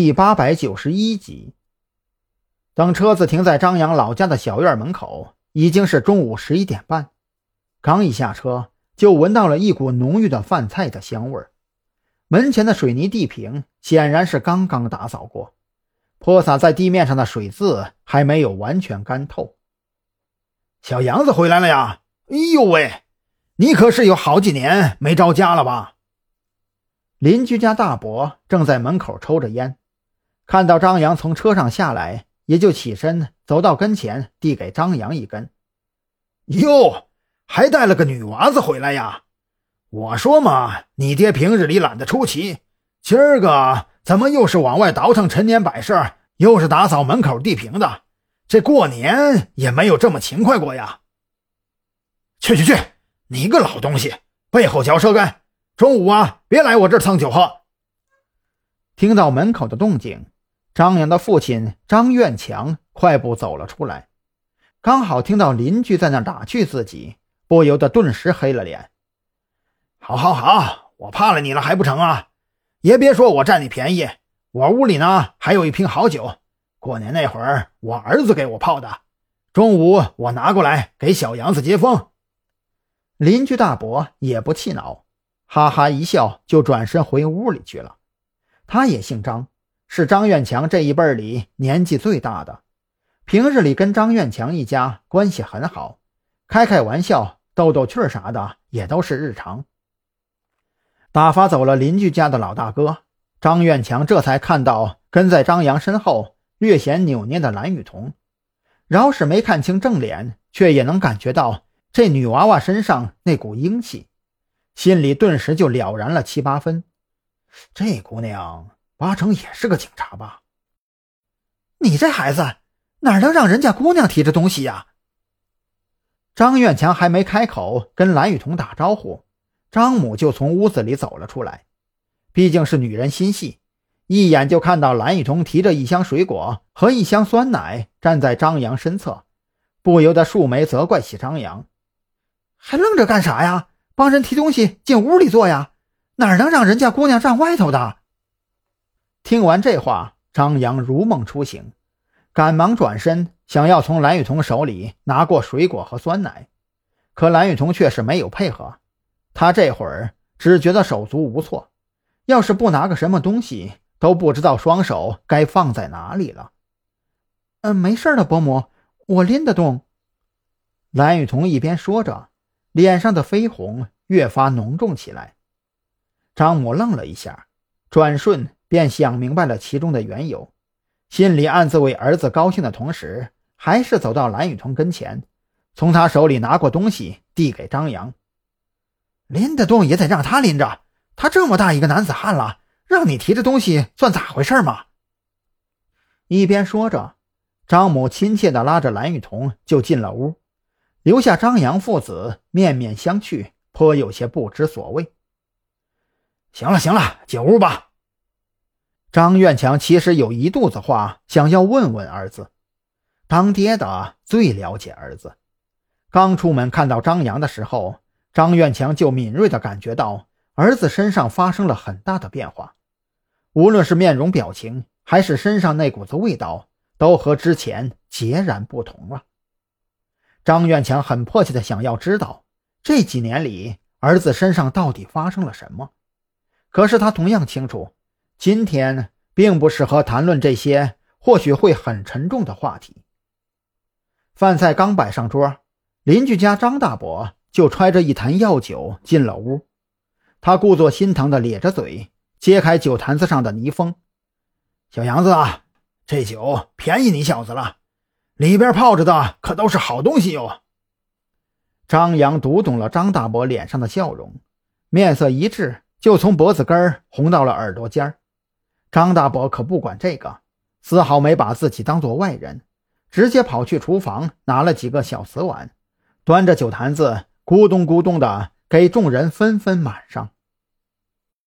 第八百九十一集。等车子停在张扬老家的小院门口，已经是中午十一点半。刚一下车，就闻到了一股浓郁的饭菜的香味儿。门前的水泥地坪显然是刚刚打扫过，泼洒在地面上的水渍还没有完全干透。小杨子回来了呀！哎呦喂，你可是有好几年没着家了吧？邻居家大伯正在门口抽着烟，看到张扬从车上下来。也就起身走到跟前，递给张扬一根。哟，还带了个女娃子回来呀！我说嘛，你爹平日里懒得出奇，今儿个怎么又是往外倒腾陈年摆设，又是打扫门口地坪的？这过年也没有这么勤快过呀！去去去，你个老东西，背后嚼舌根！中午啊，别来我这儿蹭酒喝。听到门口的动静。张扬的父亲张院强快步走了出来，刚好听到邻居在那打趣自己，不由得顿时黑了脸。好，好，好，我怕了你了还不成啊？也别说我占你便宜，我屋里呢还有一瓶好酒，过年那会儿我儿子给我泡的，中午我拿过来给小杨子接风。邻居大伯也不气恼，哈哈一笑就转身回屋里去了。他也姓张。是张院强这一辈里年纪最大的，平日里跟张院强一家关系很好，开开玩笑、逗逗趣啥的也都是日常。打发走了邻居家的老大哥，张院强这才看到跟在张扬身后略显扭捏的蓝雨桐，饶是没看清正脸，却也能感觉到这女娃娃身上那股英气，心里顿时就了然了七八分。这姑娘。八成也是个警察吧？你这孩子哪能让人家姑娘提着东西呀？张院强还没开口跟蓝雨桐打招呼，张母就从屋子里走了出来。毕竟是女人心细，一眼就看到蓝雨桐提着一箱水果和一箱酸奶站在张扬身侧，不由得竖眉责怪起张扬：“还愣着干啥呀？帮人提东西进屋里坐呀？哪能让人家姑娘站外头的？”听完这话，张扬如梦初醒，赶忙转身想要从蓝雨桐手里拿过水果和酸奶，可蓝雨桐却是没有配合。他这会儿只觉得手足无措，要是不拿个什么东西，都不知道双手该放在哪里了。嗯，没事的，伯母，我拎得动。蓝雨桐一边说着，脸上的绯红越发浓重起来。张母愣了一下，转瞬。便想明白了其中的缘由，心里暗自为儿子高兴的同时，还是走到蓝雨桐跟前，从他手里拿过东西递给张扬。拎得动也得让他拎着，他这么大一个男子汉了，让你提着东西算咋回事嘛？一边说着，张母亲切地拉着蓝雨桐就进了屋，留下张扬父子面面相觑，颇有些不知所谓。行了行了，进屋吧。张院强其实有一肚子话想要问问儿子，当爹的最了解儿子。刚出门看到张扬的时候，张院强就敏锐地感觉到儿子身上发生了很大的变化，无论是面容表情，还是身上那股子味道，都和之前截然不同了。张院强很迫切地想要知道这几年里儿子身上到底发生了什么，可是他同样清楚。今天并不适合谈论这些或许会很沉重的话题。饭菜刚摆上桌，邻居家张大伯就揣着一坛药酒进了屋。他故作心疼地咧着嘴，揭开酒坛子上的泥封：“小杨子啊，这酒便宜你小子了，里边泡着的可都是好东西哟。”张扬读懂了张大伯脸上的笑容，面色一滞，就从脖子根红到了耳朵尖儿。张大伯可不管这个，丝毫没把自己当做外人，直接跑去厨房拿了几个小瓷碗，端着酒坛子咕咚咕咚的给众人纷纷满上。